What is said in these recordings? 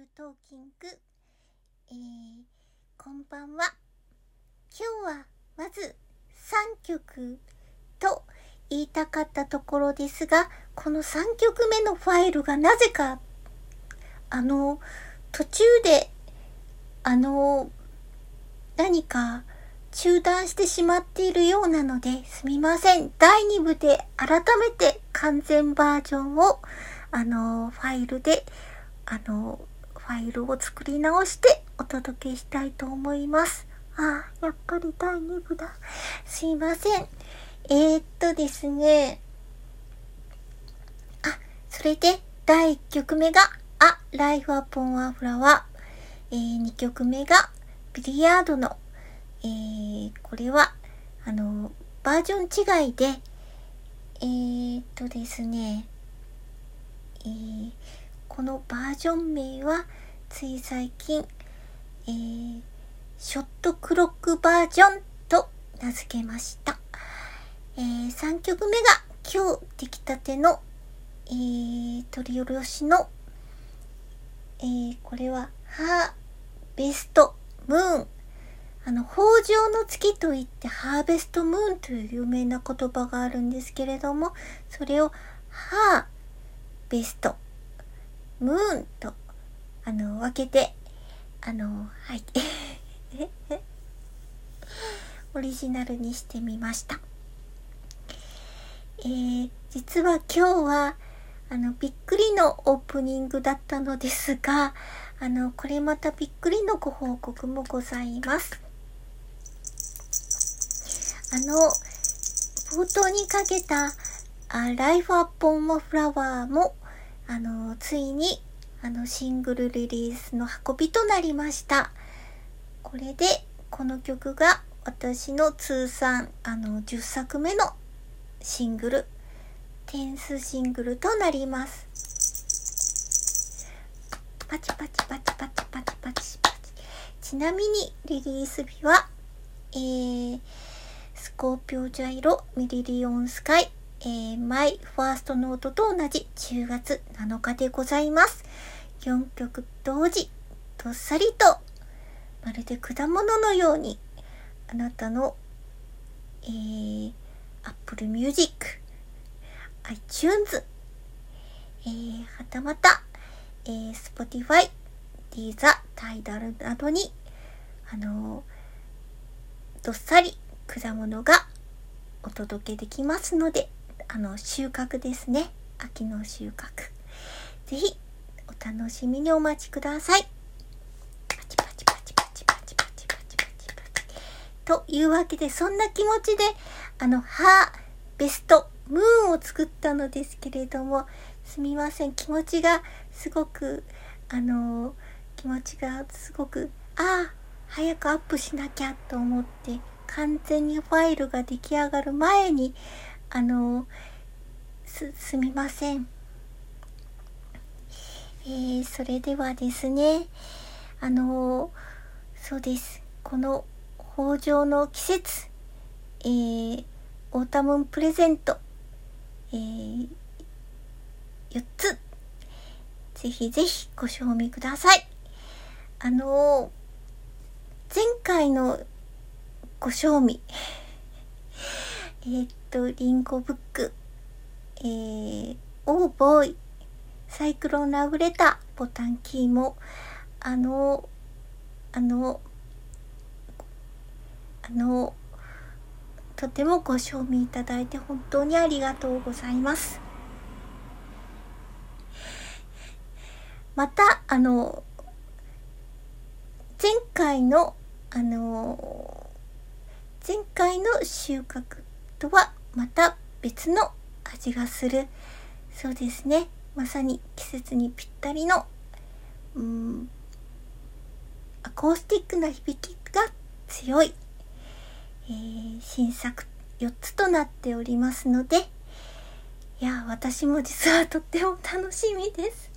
ルトーキング、えー、こんばんは。今日はまず3曲と言いたかったところですが、この3曲目のファイルがなぜか、あの、途中で、あの、何か中断してしまっているようなのですみません。第2部で改めて完全バージョンをあの、ファイルで、あの、ファイルを作り直してお届けしたいと思います。あ、やっぱり第2部だ。すいません。えー、っとですね。あ、それで、第1曲目が、あ、ライフアポンアフラワー。えー、2曲目が、ビリヤードの、えー、これは、あの、バージョン違いで、えー、っとですね、えー、このバージョン名はつい最近、えー、ショットクロックバージョンと名付けました。えー、3曲目が今日出来たての、えー、取り下ろしの、えー、これは、ハーベストムーン。あの、豊穣の月といってハーベストムーンという有名な言葉があるんですけれども、それをハーベスト、ムーンと、あの、分けて、あの、はい。オリジナルにしてみました。えー、実は今日は、あの、びっくりのオープニングだったのですが、あの、これまたびっくりのご報告もございます。あの、冒頭にかけた、あライフアッポンモフラワーもあの、ついに、あの、シングルリリースの運びとなりました。これで、この曲が私の通算、あの、10作目のシングル、テンスシングルとなります。パチパチパチパチパチパチパチ。ちなみに、リリース日は、えー、スコーピオジャイロミリリオンスカイえー、マイファーストノートと同じ10月7日でございます。4曲同時、どっさりと、まるで果物のように、あなたの、えー、Apple Music、iTunes、えー、はたまた、えー、Spotify、Deezer、タイダルなどに、あのー、どっさり果物がお届けできますので、あの、収穫ですね。秋の収穫。ぜひ、お楽しみにお待ちください。というわけで、そんな気持ちで、あの、ハーベスト、ムーンを作ったのですけれども、すみません、気持ちがすごく、あの、気持ちがすごく、ああ、早くアップしなきゃと思って、完全にファイルが出来上がる前に、あの、す、すみません。えー、それではですね、あの、そうです。この豊穣の季節、えー、オータムンプレゼント、えー、4つ、ぜひぜひご賞味ください。あの前回のご賞味、え、っと、リンゴブック、えー、オーボーイ、サイクロンラブレター、ボタンキーも、あの、あの、あの、とてもご賞味いただいて本当にありがとうございます。また、あの、前回の、あの、前回の収穫とはまた別の味がするそうですねまさに季節にぴったりのうんアコースティックな響きが強い、えー、新作4つとなっておりますのでいや私も実はとっても楽しみです。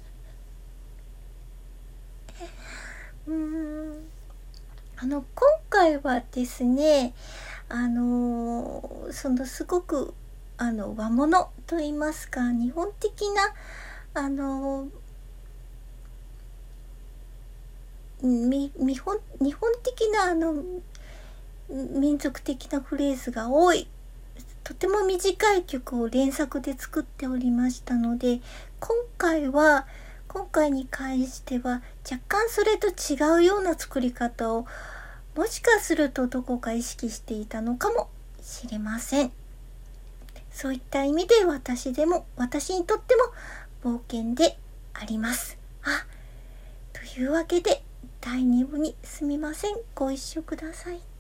うん。あの今回はですねあのそのすごくあの和物と言いますか日本的なあのみ見本日本的なあの民族的なフレーズが多いとても短い曲を連作で作っておりましたので今回は今回に関しては若干それと違うような作り方をもしかするとどこか意識していたのかもしれません。そういった意味で私でも私にとっても冒険であります。あというわけで第2部にすみません。ご一緒ください。